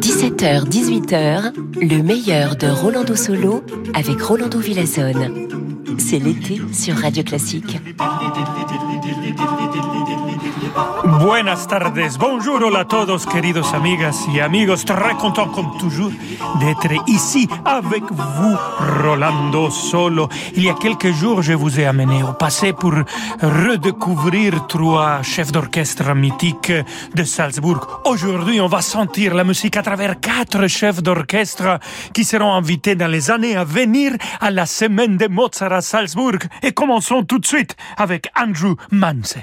17h, 18h, le meilleur de Rolando Solo avec Rolando Villazone. C'est l'été sur Radio Classique. Buenas tardes, bonjour a todos, queridos amigas y amigos. Très content, comme toujours, d'être ici avec vous, Rolando Solo. Il y a quelques jours, je vous ai amené au passé pour redécouvrir trois chefs d'orchestre mythiques de Salzbourg. Aujourd'hui, on va sentir la musique à travers quatre chefs d'orchestre qui seront invités dans les années à venir à la semaine de Mozart Salzbourg. Et commençons tout de suite avec Andrew Manse.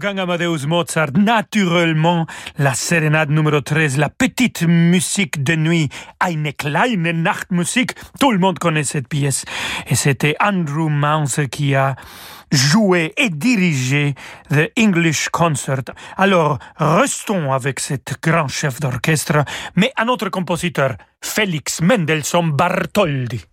Wolfgang Amadeus Mozart, naturellement, la sérénade numéro 13, la petite musique de nuit, Eine kleine Nachtmusik. Tout le monde connaît cette pièce. Et c'était Andrew Mounce qui a joué et dirigé The English Concert. Alors, restons avec cet grand chef d'orchestre, mais un autre compositeur, Félix Mendelssohn Bartholdy.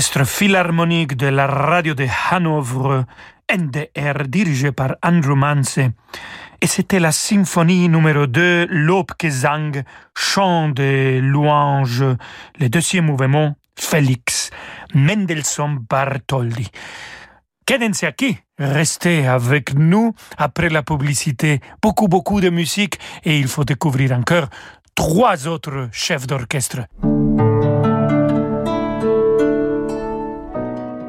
Philharmonique de la radio de Hanovre, NDR, dirigé par Andrew Manse. Et c'était la symphonie numéro 2, Lobgesang, chant de louange, le deuxième mouvement, Félix, Mendelssohn Bartholdi. Quédense qui restez avec nous après la publicité. Beaucoup, beaucoup de musique et il faut découvrir encore trois autres chefs d'orchestre.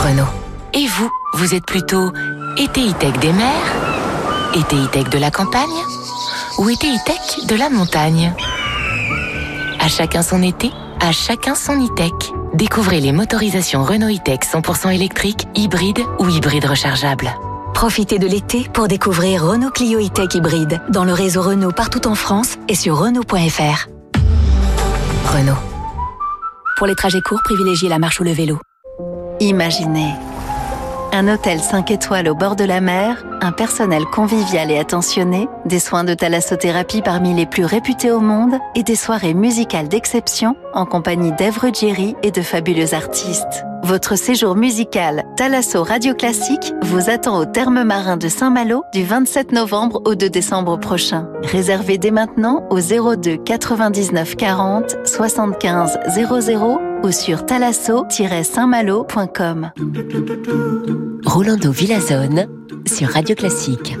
Renault. Et vous, vous êtes plutôt été tech des mers, été tech de la campagne ou été tech de la montagne? À chacun son été, à chacun son e-tech. Découvrez les motorisations Renault e-tech 100% électriques, hybrides ou hybrides rechargeables. Profitez de l'été pour découvrir Renault Clio e-tech hybride dans le réseau Renault partout en France et sur Renault.fr. Renault. Pour les trajets courts, privilégiez la marche ou le vélo. Imaginez un hôtel 5 étoiles au bord de la mer, un personnel convivial et attentionné, des soins de thalassothérapie parmi les plus réputés au monde et des soirées musicales d'exception en compagnie d'Ève Ruggieri et de fabuleux artistes. Votre séjour musical Thalasso Radio Classique vous attend au terme marin de Saint-Malo du 27 novembre au 2 décembre prochain. Réservez dès maintenant au 02 99 40 75 00 ou sur talasso-saintmalo.com. Rolando Villazone sur Radio Classique.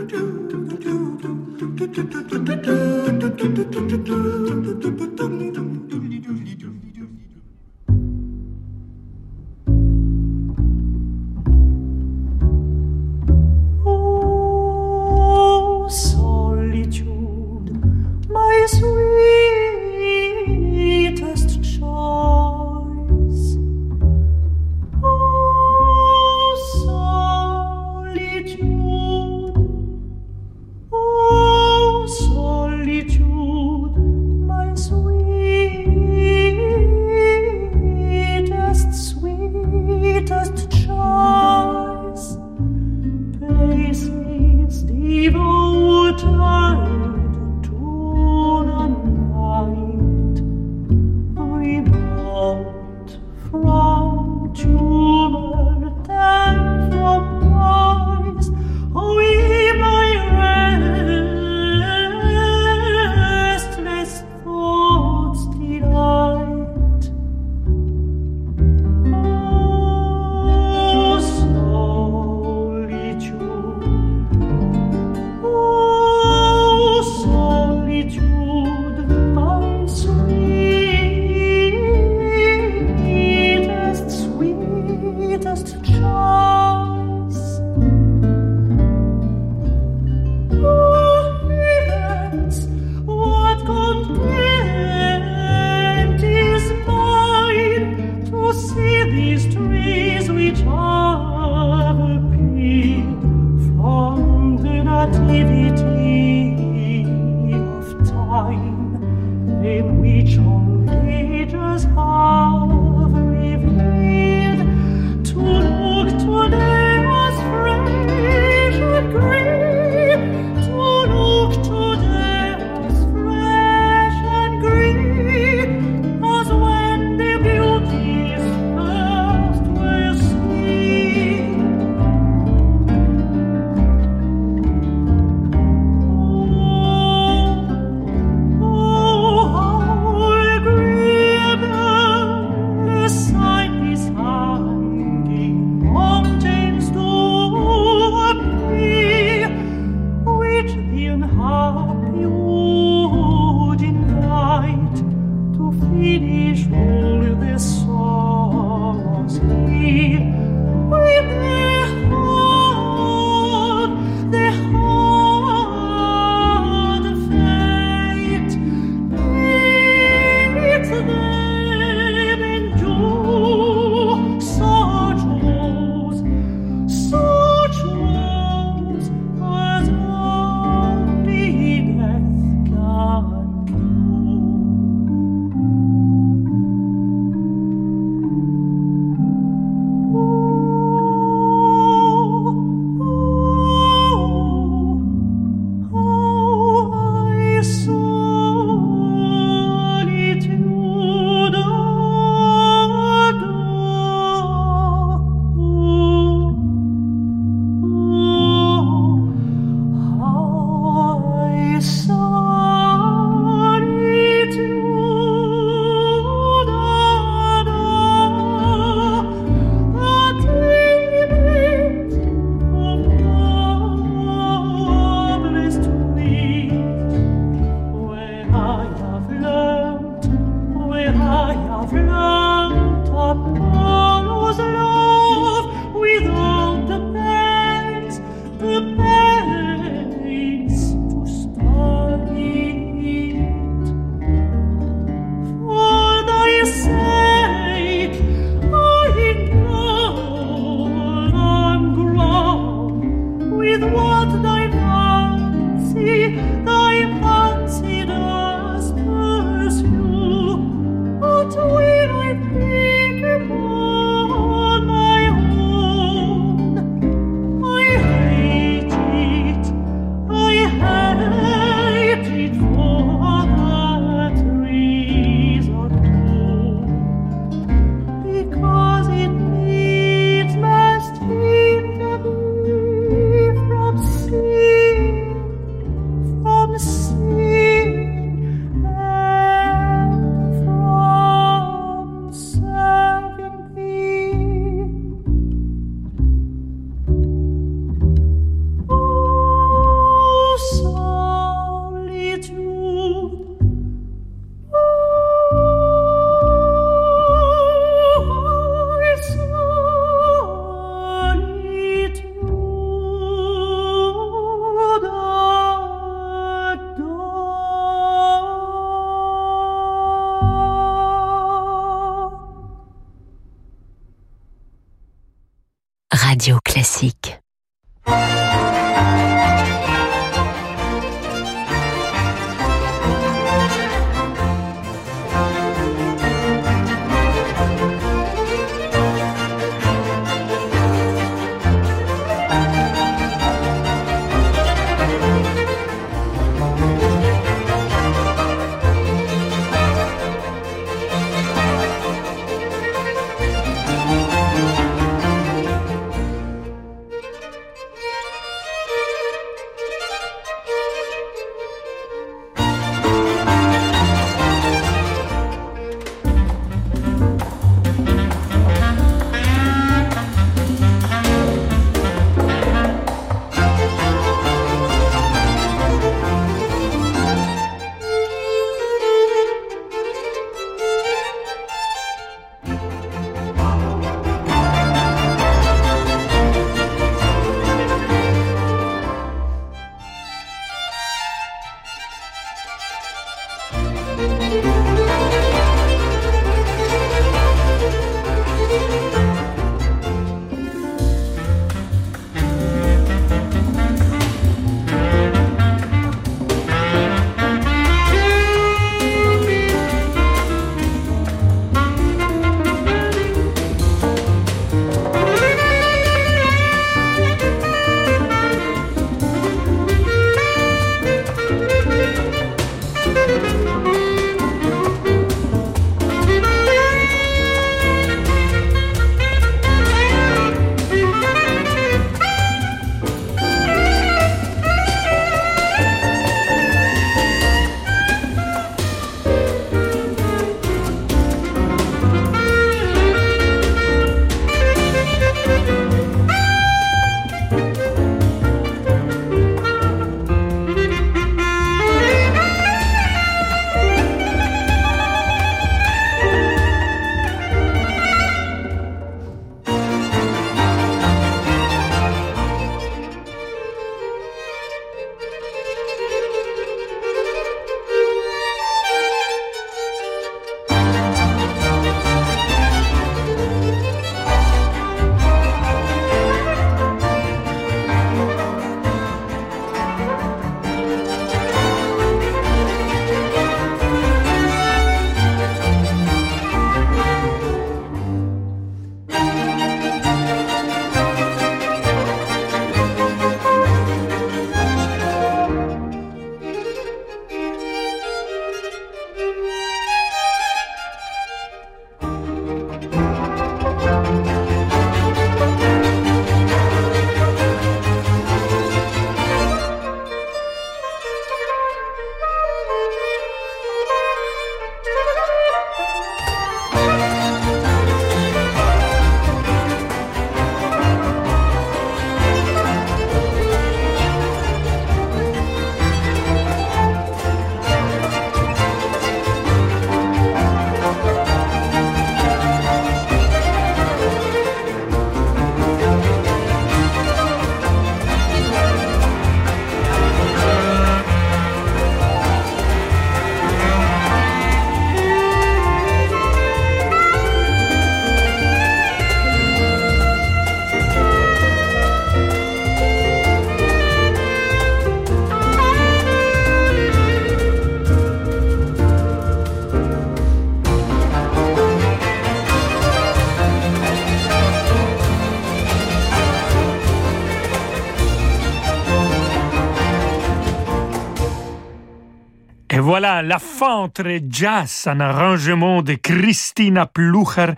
La fin entre jazz, un arrangement de Christina Plucher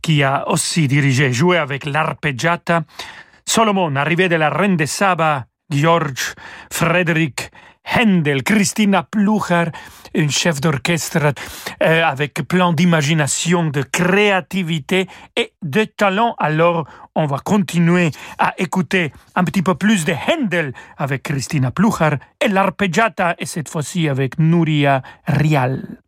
qui a aussi dirigé et joué avec l'arpeggiata. Solomon, arrivé de la Reine de Saba, George Frederick Händel, Christina Plucher, une chef d'orchestre euh, avec plein d'imagination, de créativité et de talent. Alors, on va continuer à écouter un petit peu plus de Händel avec Christina Plucher et l'arpeggiata, et cette fois-ci avec Nuria Rial.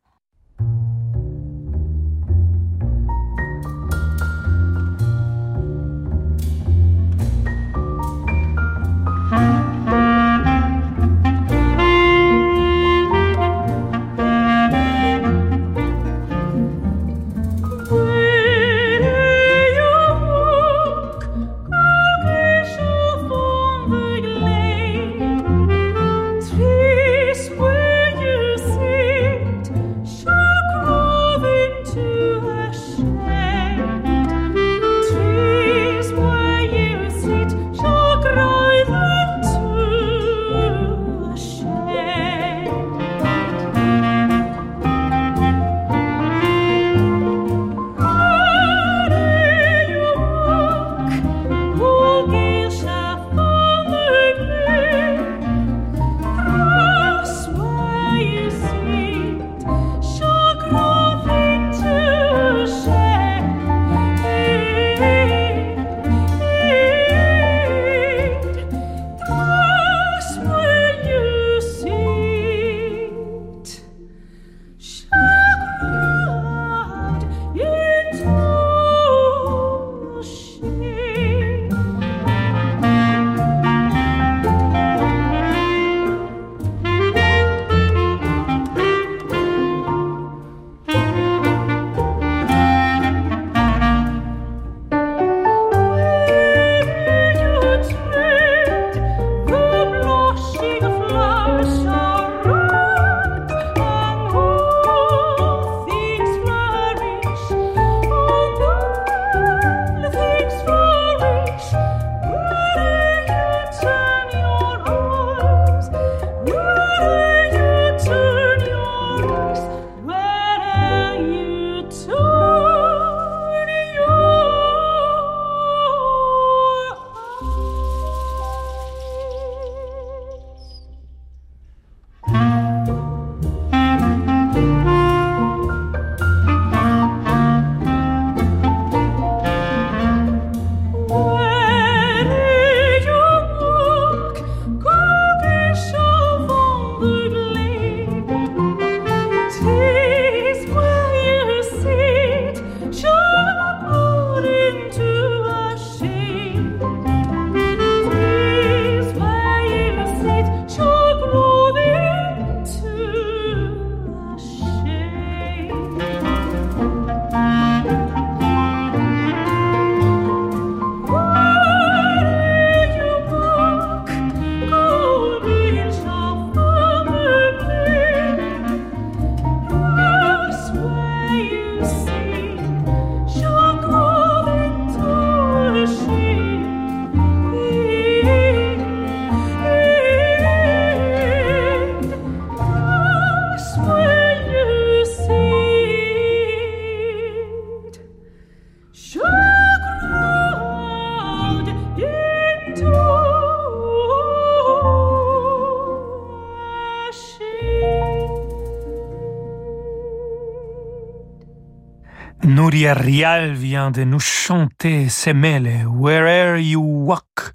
Nuria Rial vient de nous chanter Semele, Wherever You Walk,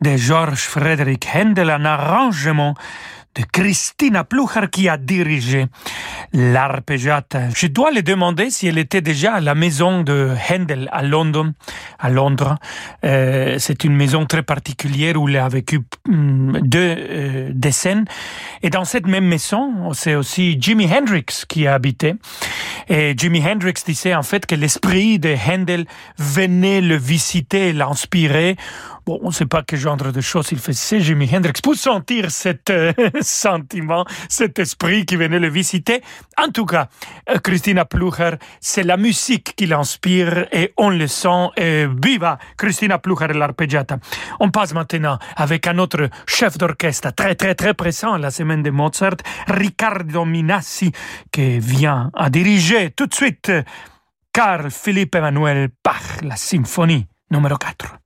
de George Frederick Handel, un arrangement de Christina Plucher qui a dirigé l'arpeggiata. Je dois lui demander si elle était déjà à la maison de Handel à Londres. À Londres, euh, c'est une maison très particulière où il a vécu hum, deux euh, décennies. Et dans cette même maison, c'est aussi Jimi Hendrix qui a habité. Et Jimi Hendrix disait en fait que l'esprit de Handel venait le visiter, l'inspirer. Bon, on ne sait pas quel genre de choses il faisait, Jimi Hendrix, pour sentir cet euh, sentiment, cet esprit qui venait le visiter. En tout cas, euh, Christina Plucher, c'est la musique qui l'inspire et on le sent. Et viva Christina Plucher et l'arpeggiata. On passe maintenant avec un autre chef d'orchestre très très très présent la semaine de Mozart, Riccardo Minassi, qui vient à diriger tout de suite Carl Philippe Emmanuel Bach, la symphonie numéro 4.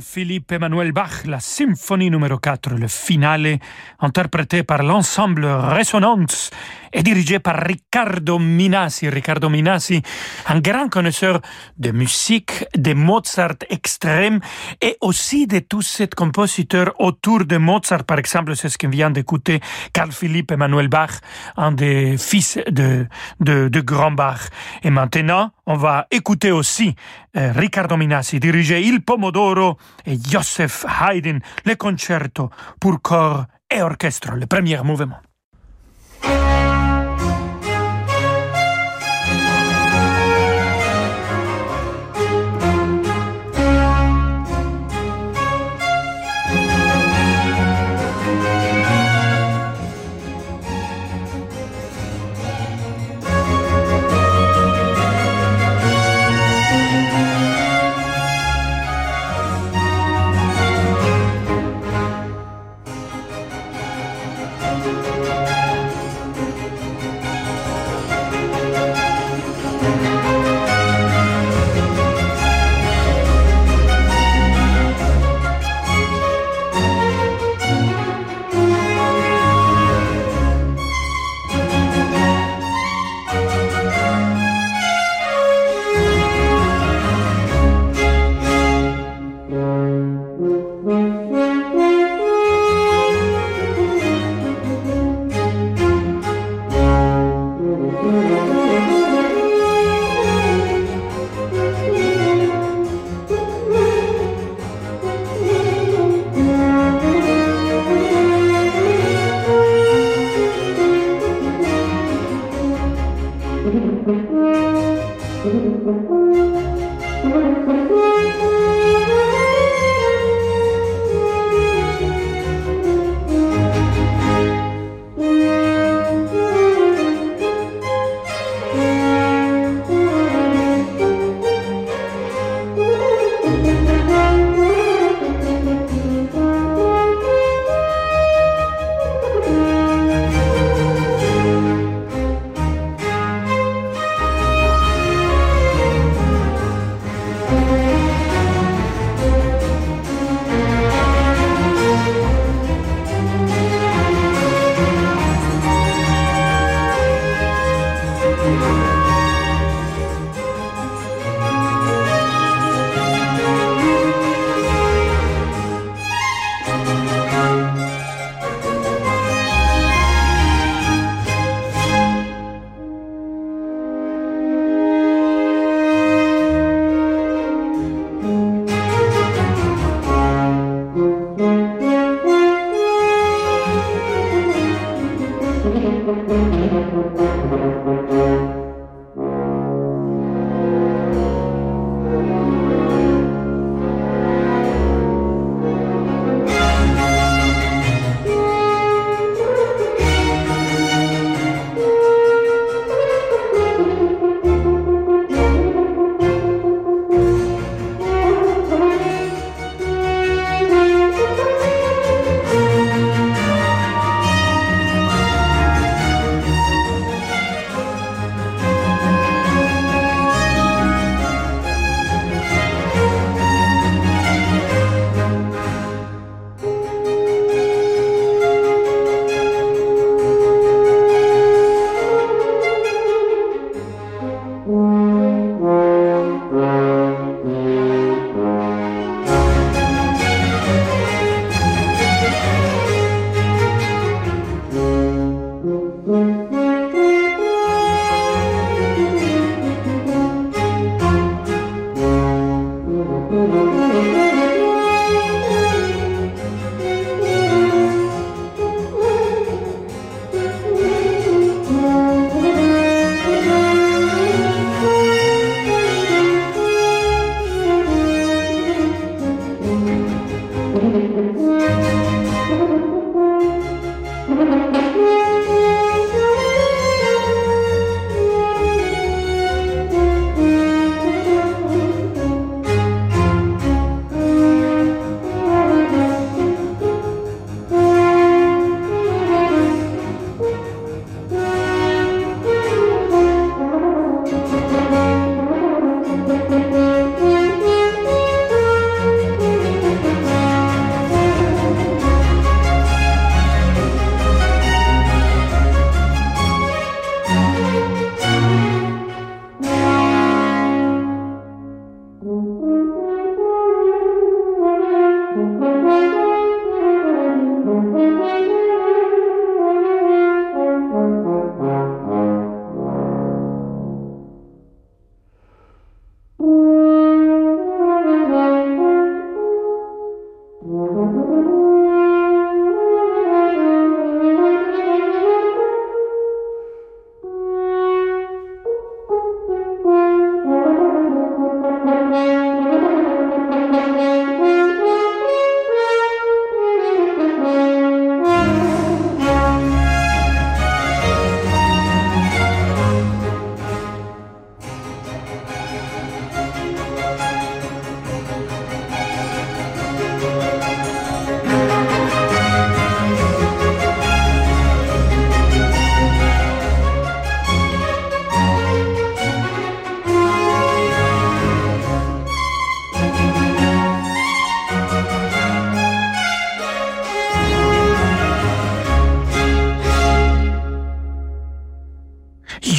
Philippe Emmanuel Bach, la symphonie numéro 4, le finale, interprété par l'ensemble Résonance et dirigé par Riccardo Minasi. Riccardo Minasi, un grand connaisseur de musique, de Mozart extrême et aussi de tous ces compositeurs autour de Mozart. Par exemple, c'est ce qu'on vient d'écouter, Carl Philippe Emmanuel Bach, un des fils de, Grand Bach. Et maintenant, on va écouter aussi euh, Riccardo Minasi diriger Il Pomodoro et Joseph Haydn, le concerto pour corps et orchestre, le premier mouvement.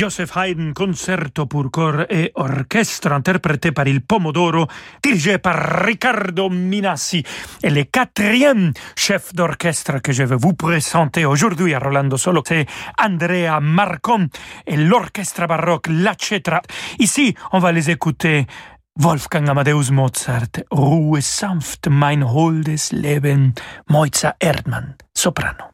Joseph Haydn, concerto pour corps et orchestre, interprété par il Pomodoro, dirigé par Riccardo Minassi. Et le quatrième chef d'orchestre que je vais vous présenter aujourd'hui à Rolando Solo, c'est Andrea Marcon et l'orchestre baroque La Cetra. Ici, on va les écouter Wolfgang Amadeus Mozart, Ruhe sanft mein holdes Leben, Moitza Erdmann, soprano.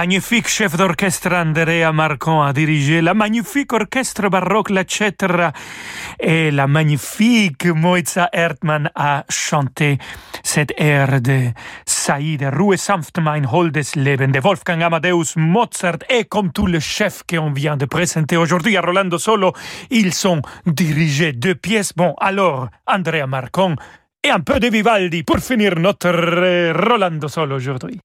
Magnifique chef d'orchestre Andrea Marcon a dirigé la magnifique orchestre baroque La et la magnifique Moitza Erdmann a chanté cette air de Saïd, Ruhe sanft mein holdes Leben de Wolfgang Amadeus Mozart et comme tous les chefs qu'on vient de présenter aujourd'hui à Rolando Solo, ils sont dirigés deux pièces. Bon, alors, Andrea Marcon et un peu de Vivaldi pour finir notre Rolando Solo aujourd'hui.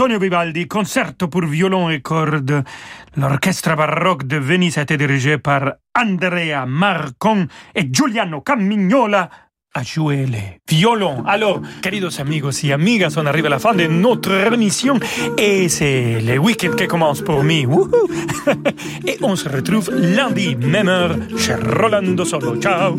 Antonio Vivaldi, concerto pour violon et cordes. L'orchestre baroque de Venise a été dirigé par Andrea Marcon et Giuliano Camignola a joué les violons. Alors, queridos amigos y amigas, on arrive à la fin de notre émission et c'est le week-end qui commence pour moi. Et on se retrouve lundi, même heure, chez Rolando Solo. Ciao